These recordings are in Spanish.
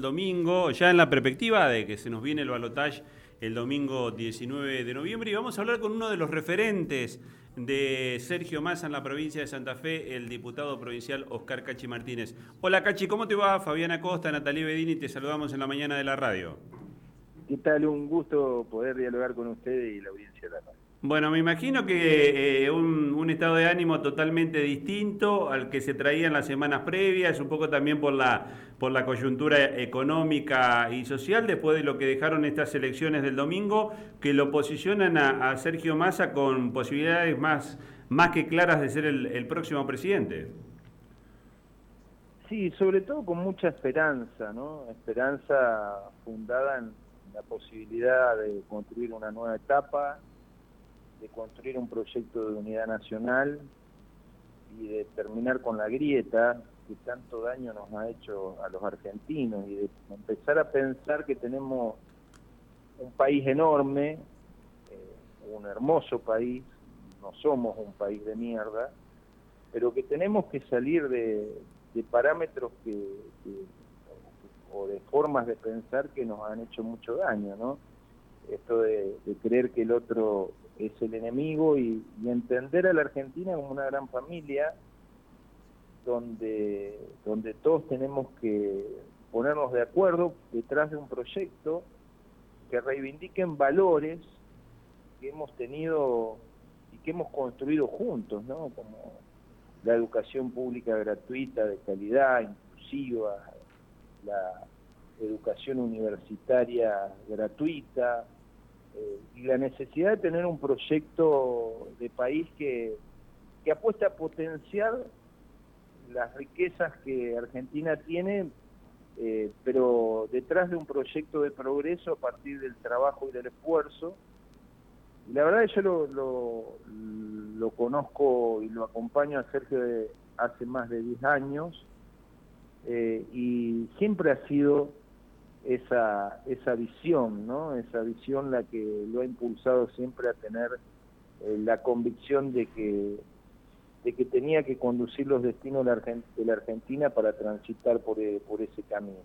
domingo, ya en la perspectiva de que se nos viene el balotaje el domingo 19 de noviembre y vamos a hablar con uno de los referentes de Sergio Massa en la provincia de Santa Fe, el diputado provincial Oscar Cachi Martínez. Hola Cachi, ¿cómo te va? Fabiana Costa, Natalie Bedini, te saludamos en la mañana de la radio. ¿Qué tal? Un gusto poder dialogar con ustedes y la audiencia de la radio. Bueno, me imagino que eh, un, estado de ánimo totalmente distinto al que se traía en las semanas previas, un poco también por la, por la coyuntura económica y social, después de lo que dejaron estas elecciones del domingo, que lo posicionan a, Sergio Massa con posibilidades más, más que claras de ser el, próximo presidente. Sí, sobre todo con mucha esperanza, ¿no? Esperanza fundada en la posibilidad de construir una nueva etapa, de construir un proyecto de unidad nacional y de terminar con la grieta que tanto daño nos ha hecho a los argentinos y de empezar a pensar que tenemos un país enorme, eh, un hermoso país, no somos un país de mierda, pero que tenemos que salir de, parámetros que, o de formas de pensar que nos han hecho mucho daño, ¿no? Esto de creer que el otro es el enemigo y, entender a la Argentina como una gran familia donde, donde todos tenemos que ponernos de acuerdo detrás de un proyecto que reivindiquen valores que hemos tenido y que hemos construido juntos, ¿no? Como la educación pública gratuita, de calidad, inclusiva, la educación universitaria gratuita, eh, y la necesidad de tener un proyecto de país que, que apuesta a potenciar las riquezas que Argentina tiene, eh, pero detrás de un proyecto de progreso a partir del trabajo y del esfuerzo. La verdad yo lo, lo, conozco y lo acompaño a Sergio de hace más de 10 años eh, y siempre ha sido esa, esa visión, ¿no? Esa visión la que lo ha impulsado siempre a tener eh, la convicción de que, de que tenía que conducir los destinos de la, Argentina para transitar por, eh, por ese camino.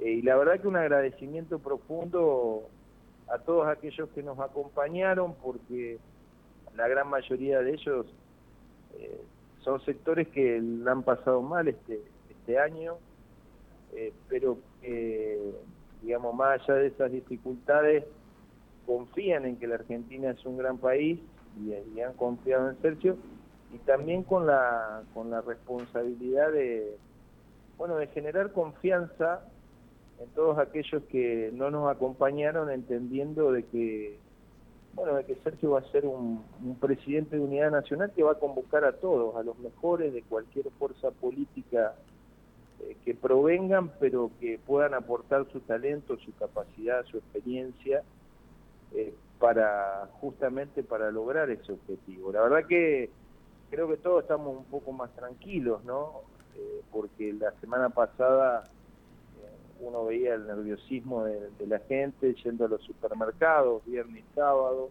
Eh, y la verdad que un agradecimiento profundo a todos aquellos que nos acompañaron, porque la gran mayoría de ellos son sectores que la han pasado mal este, este año, eh, pero eh, digamos, más allá de esas dificultades, confían en que la Argentina es un gran país y, han confiado en Sergio, y también con la, con la responsabilidad de, bueno, de generar confianza en todos aquellos que no nos acompañaron entendiendo de que bueno, de que Sergio va a ser un, presidente de unidad nacional que va a convocar a todos, a los mejores de cualquier fuerza política que provengan, pero que puedan aportar su talento, su capacidad, su experiencia, eh, para justamente para lograr ese objetivo. La verdad que creo que todos estamos un poco más tranquilos, ¿no? Eh, porque la semana pasada uno veía el nerviosismo de, la gente yendo a los supermercados, viernes y sábado,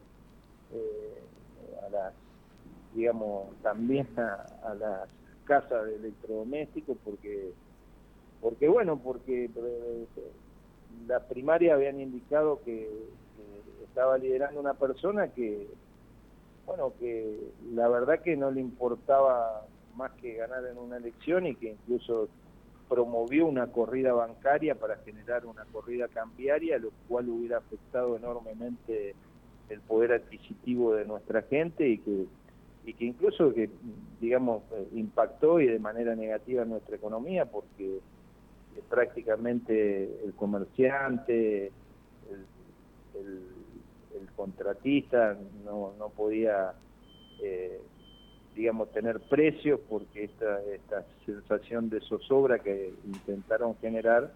a las, digamos, también a las casas de electrodomésticos, porque porque bueno, porque eh, las primarias habían indicado que, estaba liderando una persona que, bueno, que la verdad que no le importaba más que ganar en una elección y que incluso promovió una corrida bancaria para generar una corrida cambiaria, lo cual hubiera afectado enormemente el poder adquisitivo de nuestra gente y que y que incluso que digamos eh, impactó y de manera negativa en nuestra economía porque prácticamente el comerciante, el, contratista no, podía, eh, digamos, tener precios porque esta, esta sensación de zozobra que intentaron generar,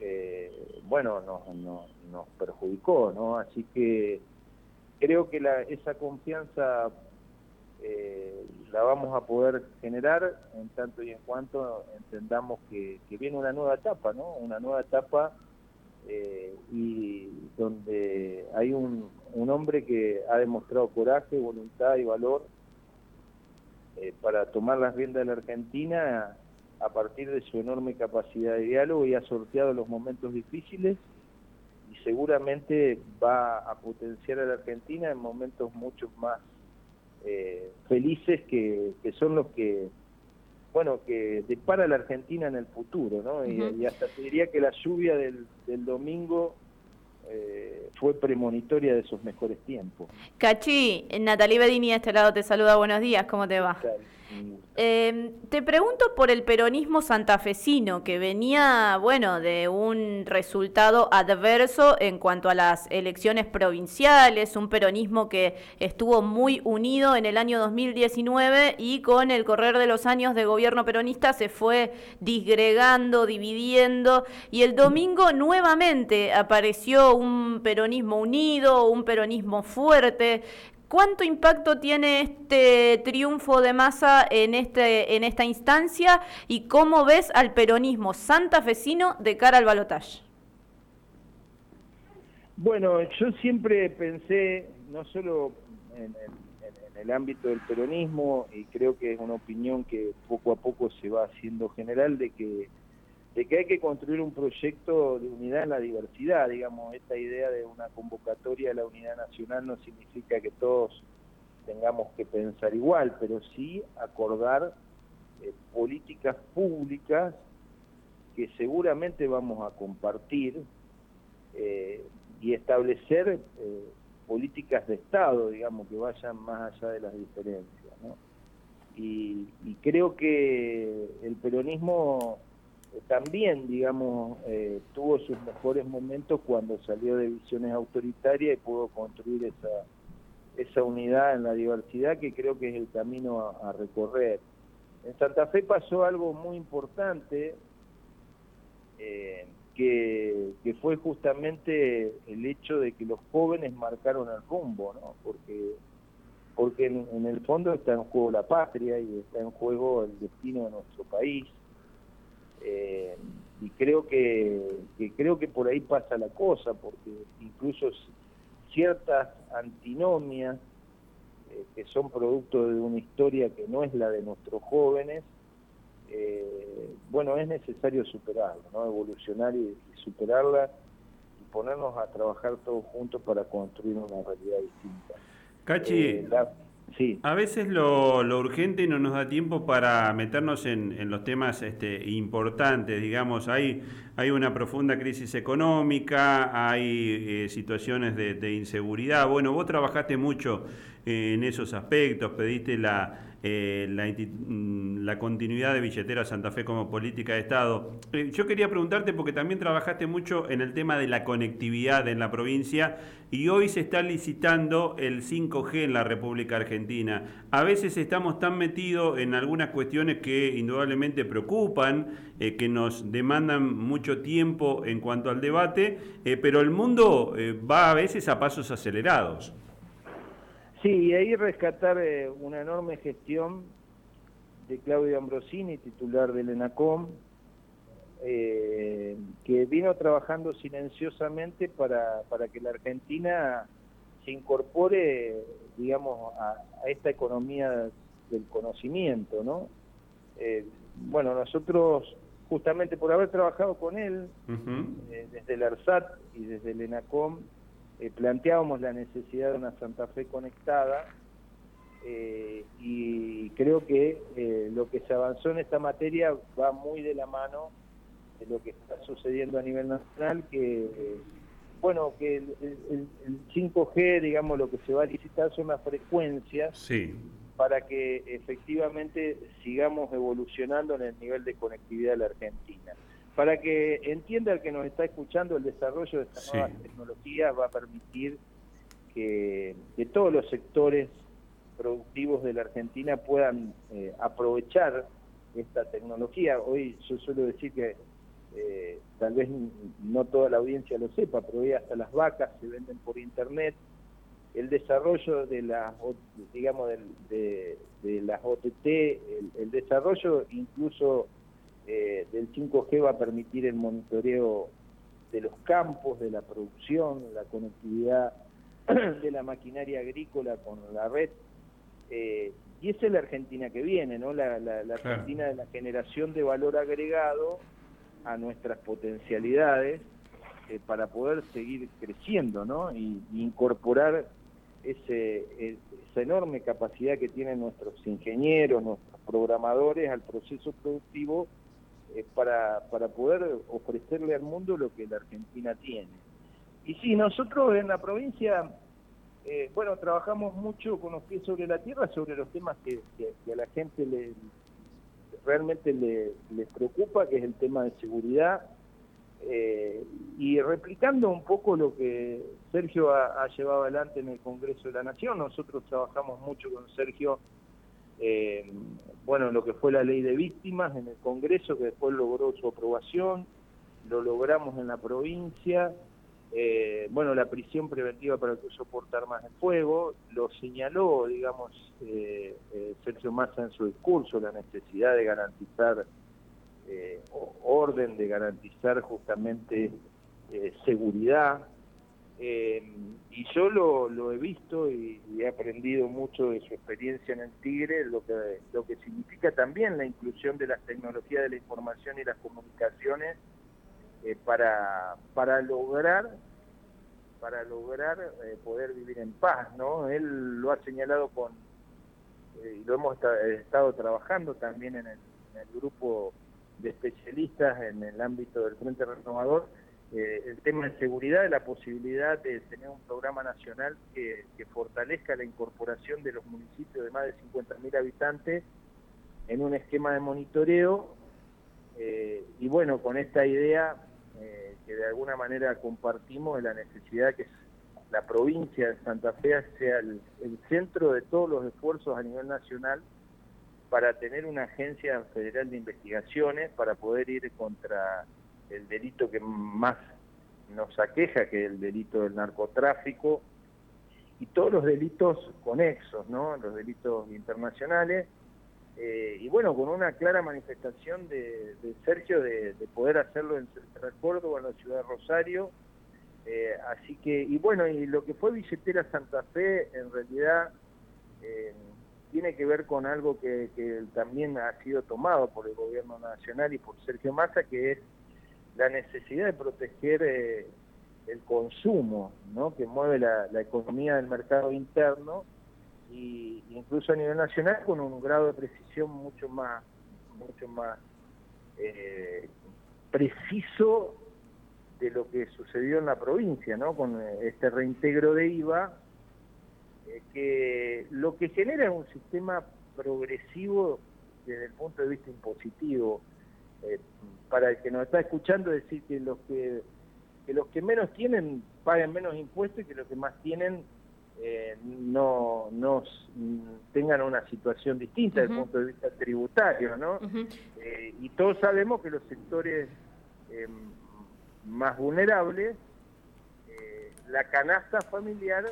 eh, bueno, nos, nos, perjudicó, ¿no? Así que creo que la, esa confianza eh, la vamos a poder generar en tanto y en cuanto entendamos que, viene una nueva etapa, ¿no? Una nueva etapa eh, y donde hay un, un, hombre que ha demostrado coraje, voluntad y valor eh, para tomar las riendas de la Argentina a partir de su enorme capacidad de diálogo y ha sorteado los momentos difíciles y seguramente va a potenciar a la Argentina en momentos mucho más eh, felices que, son los que bueno que depara la Argentina en el futuro ¿no? y, hasta te diría que la lluvia del, del domingo eh, fue premonitoria de esos mejores tiempos. Cachi, Natalie Bedini de este lado te saluda, buenos días, ¿cómo te va? Eh, te pregunto por el peronismo santafesino, que venía, bueno, de un resultado adverso en cuanto a las elecciones provinciales, un peronismo que estuvo muy unido en el año 2019 y con el correr de los años de gobierno peronista se fue disgregando, dividiendo, y el domingo nuevamente apareció un peronismo unido, un peronismo fuerte, ¿Cuánto impacto tiene este triunfo de masa en, este, en esta instancia y cómo ves al peronismo santafesino de cara al balotaje? Bueno, yo siempre pensé, no solo en el, ámbito del peronismo, y creo que es una opinión que poco a poco se va haciendo general, de que de que hay que construir un proyecto de unidad en la diversidad, digamos, esta idea de una convocatoria de la unidad nacional no significa que todos tengamos que pensar igual, pero sí acordar eh, políticas públicas que seguramente vamos a compartir eh, y establecer eh, políticas de Estado, digamos, que vayan más allá de las diferencias. ¿no? y creo que el peronismo también, digamos, eh, tuvo sus mejores momentos cuando salió de visiones autoritarias y pudo construir esa, esa unidad en la diversidad que creo que es el camino a, recorrer. En Santa Fe pasó algo muy importante, eh, que, que, fue justamente el hecho de que los jóvenes marcaron el rumbo, ¿no? Porque, porque en, en el fondo está en juego la patria y está en juego el destino de nuestro país eh, y creo que, creo que por ahí pasa la cosa, porque incluso ciertas antinomias eh, que son producto de una historia que no es la de nuestros jóvenes, eh, bueno, es necesario superarla, ¿no? evolucionar y, superarla y ponernos a trabajar todos juntos para construir una realidad distinta. Cachi, a veces lo, urgente no nos da tiempo para meternos en, los temas este, importantes, digamos, hay, hay una profunda crisis económica, hay eh, situaciones de, inseguridad. Bueno, vos trabajaste mucho en esos aspectos, pediste la, eh, mm, la, continuidad de Billetera Santa Fe como política de Estado. Eh, yo quería preguntarte porque también trabajaste mucho en el tema de la conectividad en la provincia y hoy se está licitando el 5G en la República Argentina. A veces estamos tan metidos en algunas cuestiones que indudablemente preocupan, eh, que nos demandan mucho tiempo en cuanto al debate, pero el mundo va a veces a pasos acelerados. Sí, y ahí rescatar eh, una enorme gestión de Claudio Ambrosini, titular del ENACOM, eh, que vino trabajando silenciosamente para, para que la Argentina se incorpore, digamos, a, esta economía del conocimiento, ¿no? Eh, bueno, nosotros, justamente por haber trabajado con él, desde el ARSAT y desde el ENACOM, eh, planteábamos la necesidad de una Santa Fe conectada eh, y creo que eh, lo que se avanzó en esta materia va muy de la mano de lo que está sucediendo a nivel nacional, que bueno, que el, 5G, digamos, lo que se va a licitar son las frecuencias para que efectivamente sigamos evolucionando en el nivel de conectividad de la Argentina para que entienda el que nos está escuchando, el desarrollo de estas nuevas tecnologías va a permitir que, todos los sectores productivos de la Argentina puedan eh, aprovechar esta tecnología. Hoy yo suelo decir que eh, tal vez no toda la audiencia lo sepa, pero hoy hasta las vacas se venden por internet. El desarrollo de las, digamos, de, las OTT, el desarrollo incluso eh, del 5G va a permitir el monitoreo de los campos, de la producción, la conectividad de la maquinaria agrícola con la red, eh, y esa es la Argentina que viene, ¿no? La, Argentina de la generación de valor agregado a nuestras potencialidades eh, para poder seguir creciendo, ¿no? Y, incorporar ese, esa enorme capacidad que tienen nuestros ingenieros, nuestros programadores al proceso productivo eh, para, para poder ofrecerle al mundo lo que la Argentina tiene. Y sí, nosotros en la provincia eh, bueno, trabajamos mucho con los pies sobre la tierra sobre los temas que, a la gente le, realmente le, les preocupa, que es el tema de seguridad, eh, y replicando un poco lo que Sergio ha, llevado adelante en el Congreso de la Nación, nosotros trabajamos mucho con Sergio, eh, bueno, lo que fue la ley de víctimas en el Congreso, que después logró su aprobación, lo logramos en la provincia, eh, bueno, la prisión preventiva para el que soporta armas de fuego, lo señaló, digamos, eh, eh, Sergio Massa en su discurso, la necesidad de garantizar orden, de garantizar justamente seguridad. y yo lo, he visto y, he aprendido mucho de su experiencia en el Tigre, lo que, lo que significa también la inclusión de las tecnologías de la información y las comunicaciones eh, para, para lograr para lograr eh, poder vivir en paz, ¿no? Él lo ha señalado con, eh, y lo hemos estado trabajando también en el, grupo de especialistas en el ámbito del Frente Renovador, el tema de seguridad, la posibilidad de tener un programa nacional que, fortalezca la incorporación de los municipios de más de 50.000 habitantes en un esquema de monitoreo y bueno, con esta idea eh, que de alguna manera compartimos la necesidad que la provincia de Santa Fe sea el, centro de todos los esfuerzos a nivel nacional para tener una agencia federal de investigaciones, para poder ir contra el delito que más nos aqueja, que es el delito del narcotráfico, y todos los delitos conexos, ¿no? los delitos internacionales, eh, y bueno, con una clara manifestación de, Sergio de, poder hacerlo en Central Córdoba, en la ciudad de Rosario. Eh, así que, y bueno, y lo que fue Billetera Santa Fe, en realidad eh, tiene que ver con algo que, también ha sido tomado por el gobierno nacional y por Sergio Massa, que es la necesidad de proteger el consumo, ¿no? que mueve la economía del mercado interno y incluso a nivel nacional con un grado de precisión mucho más mucho más eh, preciso de lo que sucedió en la provincia, ¿no? Con eh, este reintegro de IVA, eh, que lo que genera es un sistema progresivo desde el punto de vista impositivo. para el que nos está escuchando, decir que los que, que los que menos tienen paguen menos impuestos y que los que más tienen eh, no, tengan una situación distinta desde el punto de vista tributario, ¿no? Eh, y todos sabemos que los sectores eh, más vulnerables, la canasta familiar,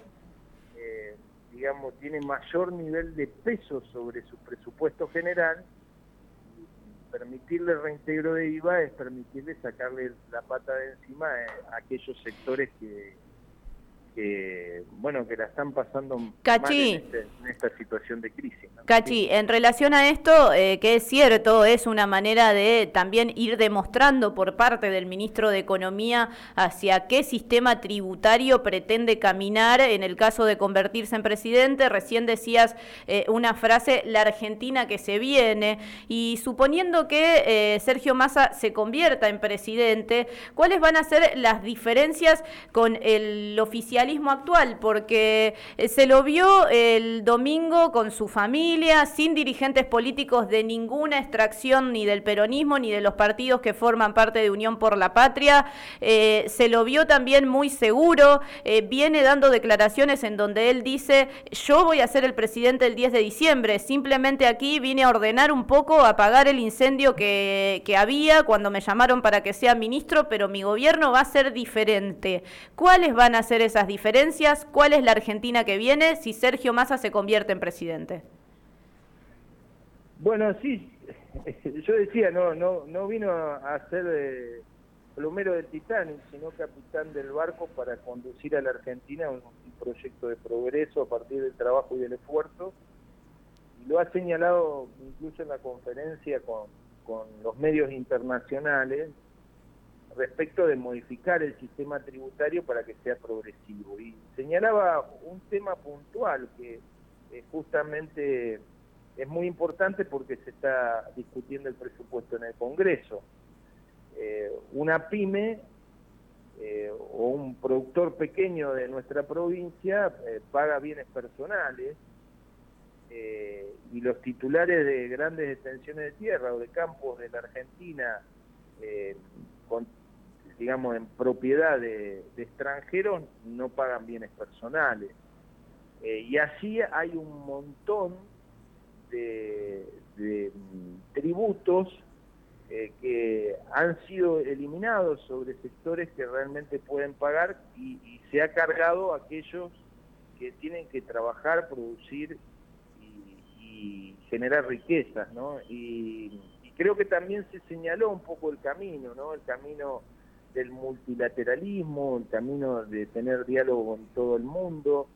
digamos, tiene mayor nivel de peso sobre su presupuesto general permitirle reintegro de IVA es permitirle sacarle la pata de encima a aquellos sectores que, que bueno que la están pasando Cachi, este, en, esta situación de crisis. Cachi, en relación a esto, eh, que es cierto, es una manera de también ir demostrando por parte del ministro de Economía hacia qué sistema tributario pretende caminar en el caso de convertirse en presidente. Recién decías eh, una frase, la Argentina que se viene, y suponiendo que eh, Sergio Massa se convierta en presidente, ¿cuáles van a ser las diferencias con el oficial actual, porque eh, se lo vio el domingo con su familia, sin dirigentes políticos de ninguna extracción, ni del peronismo, ni de los partidos que forman parte de Unión por la Patria. Eh, se lo vio también muy seguro, eh, viene dando declaraciones en donde él dice, yo voy a ser el presidente el 10 de diciembre, simplemente aquí vine a ordenar un poco, apagar el incendio que, que había cuando me llamaron para que sea ministro, pero mi gobierno va a ser diferente. ¿Cuáles van a ser esas diferencias? ¿Cuál es la Argentina que viene si Sergio Massa se convierte en presidente? Bueno, sí, yo decía, no no no vino a ser eh, plomero del Titanic, sino capitán del barco para conducir a la Argentina a un, proyecto de progreso a partir del trabajo y del esfuerzo. lo ha señalado incluso en la conferencia con, con los medios internacionales, respecto de modificar el sistema tributario para que sea progresivo. Y señalaba un tema puntual que eh, justamente es muy importante porque se está discutiendo el presupuesto en el Congreso. Eh, una pyme eh, o un productor pequeño de nuestra provincia paga bienes personales y los titulares de grandes extensiones de tierra o de campos de la Argentina con digamos, en propiedad de, extranjeros no pagan bienes personales. Eh, y así hay un montón de, mm, tributos eh, que han sido eliminados sobre sectores que realmente pueden pagar y, se ha cargado a aquellos que tienen que trabajar, producir y, generar riquezas, ¿no? Y, y creo que también se señaló un poco el camino, ¿no? El camino del multilateralismo, el camino de tener diálogo con todo el mundo.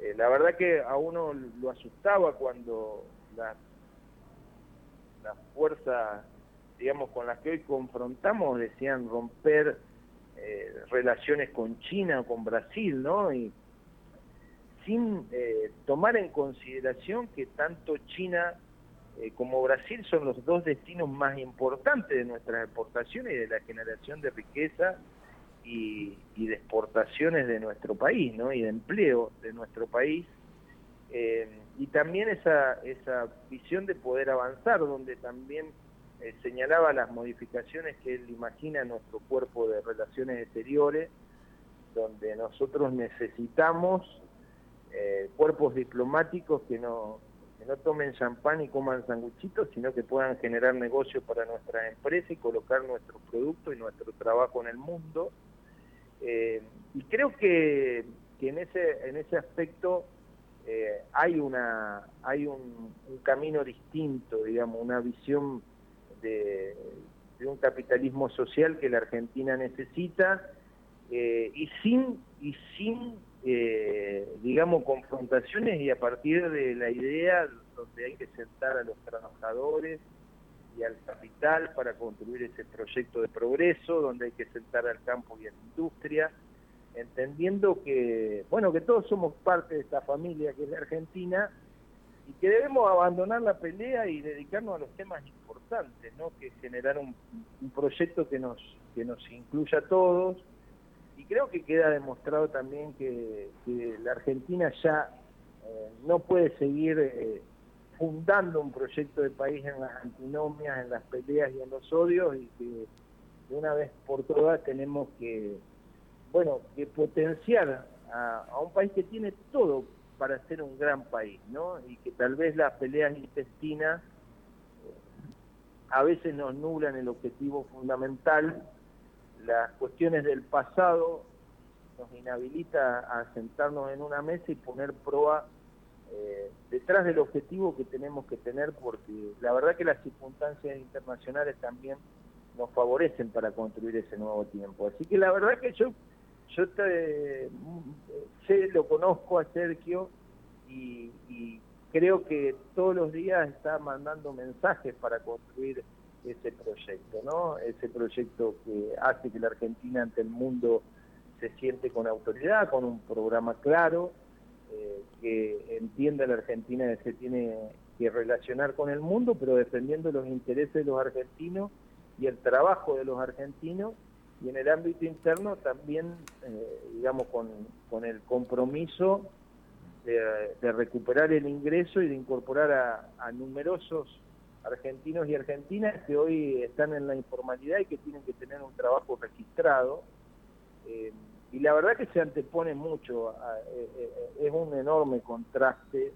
Eh, la verdad que a uno lo asustaba cuando las la fuerzas, digamos, con las que hoy confrontamos decían romper eh, relaciones con China o con Brasil, ¿no? Y sin eh, tomar en consideración que tanto China eh, como Brasil son los dos destinos más importantes de nuestras exportaciones y de la generación de riqueza y, de exportaciones de nuestro país, ¿no? Y de empleo de nuestro país. Eh, y también esa, esa visión de poder avanzar, donde también eh, señalaba las modificaciones que él imagina en nuestro cuerpo de relaciones exteriores, donde nosotros necesitamos cuerpos diplomáticos que no que no tomen champán y coman sanguchitos, sino que puedan generar negocios para nuestra empresa y colocar nuestro producto y nuestro trabajo en el mundo. Eh, y creo que, en ese en ese aspecto eh, hay una hay un, camino distinto, digamos, una visión de, un capitalismo social que la Argentina necesita eh, y sin y sin eh, digamos, confrontaciones y a partir de la idea donde hay que sentar a los trabajadores y al capital para construir ese proyecto de progreso, donde hay que sentar al campo y a la industria, entendiendo que, bueno, que todos somos parte de esta familia que es la Argentina y que debemos abandonar la pelea y dedicarnos a los temas importantes, ¿no? Que generar un, un proyecto que nos que nos incluya a todos, y creo que queda demostrado también que, la Argentina ya eh, no puede seguir eh, fundando un proyecto de país en las antinomias, en las peleas y en los odios y que de una vez por todas tenemos que, bueno, que potenciar a, a un país que tiene todo para ser un gran país, ¿no? Y que tal vez las peleas intestinas eh, a veces nos nublan el objetivo fundamental las cuestiones del pasado nos inhabilita a sentarnos en una mesa y poner prueba eh, detrás del objetivo que tenemos que tener, porque la verdad que las circunstancias internacionales también nos favorecen para construir ese nuevo tiempo. Así que la verdad que yo yo te, sé, lo conozco a Sergio y, y creo que todos los días está mandando mensajes para construir ese proyecto, ¿no? Ese proyecto que hace que la Argentina ante el mundo se siente con autoridad, con un programa claro, eh, que entienda la Argentina que se tiene que relacionar con el mundo, pero defendiendo los intereses de los argentinos y el trabajo de los argentinos, y en el ámbito interno también, eh, digamos, con, con, el compromiso de, recuperar el ingreso y de incorporar a, a numerosos argentinos y argentinas que hoy están en la informalidad y que tienen que tener un trabajo registrado. Eh, y la verdad que se antepone mucho, eh, eh, es un enorme contraste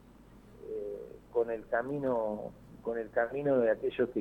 con el camino con el camino de aquellos que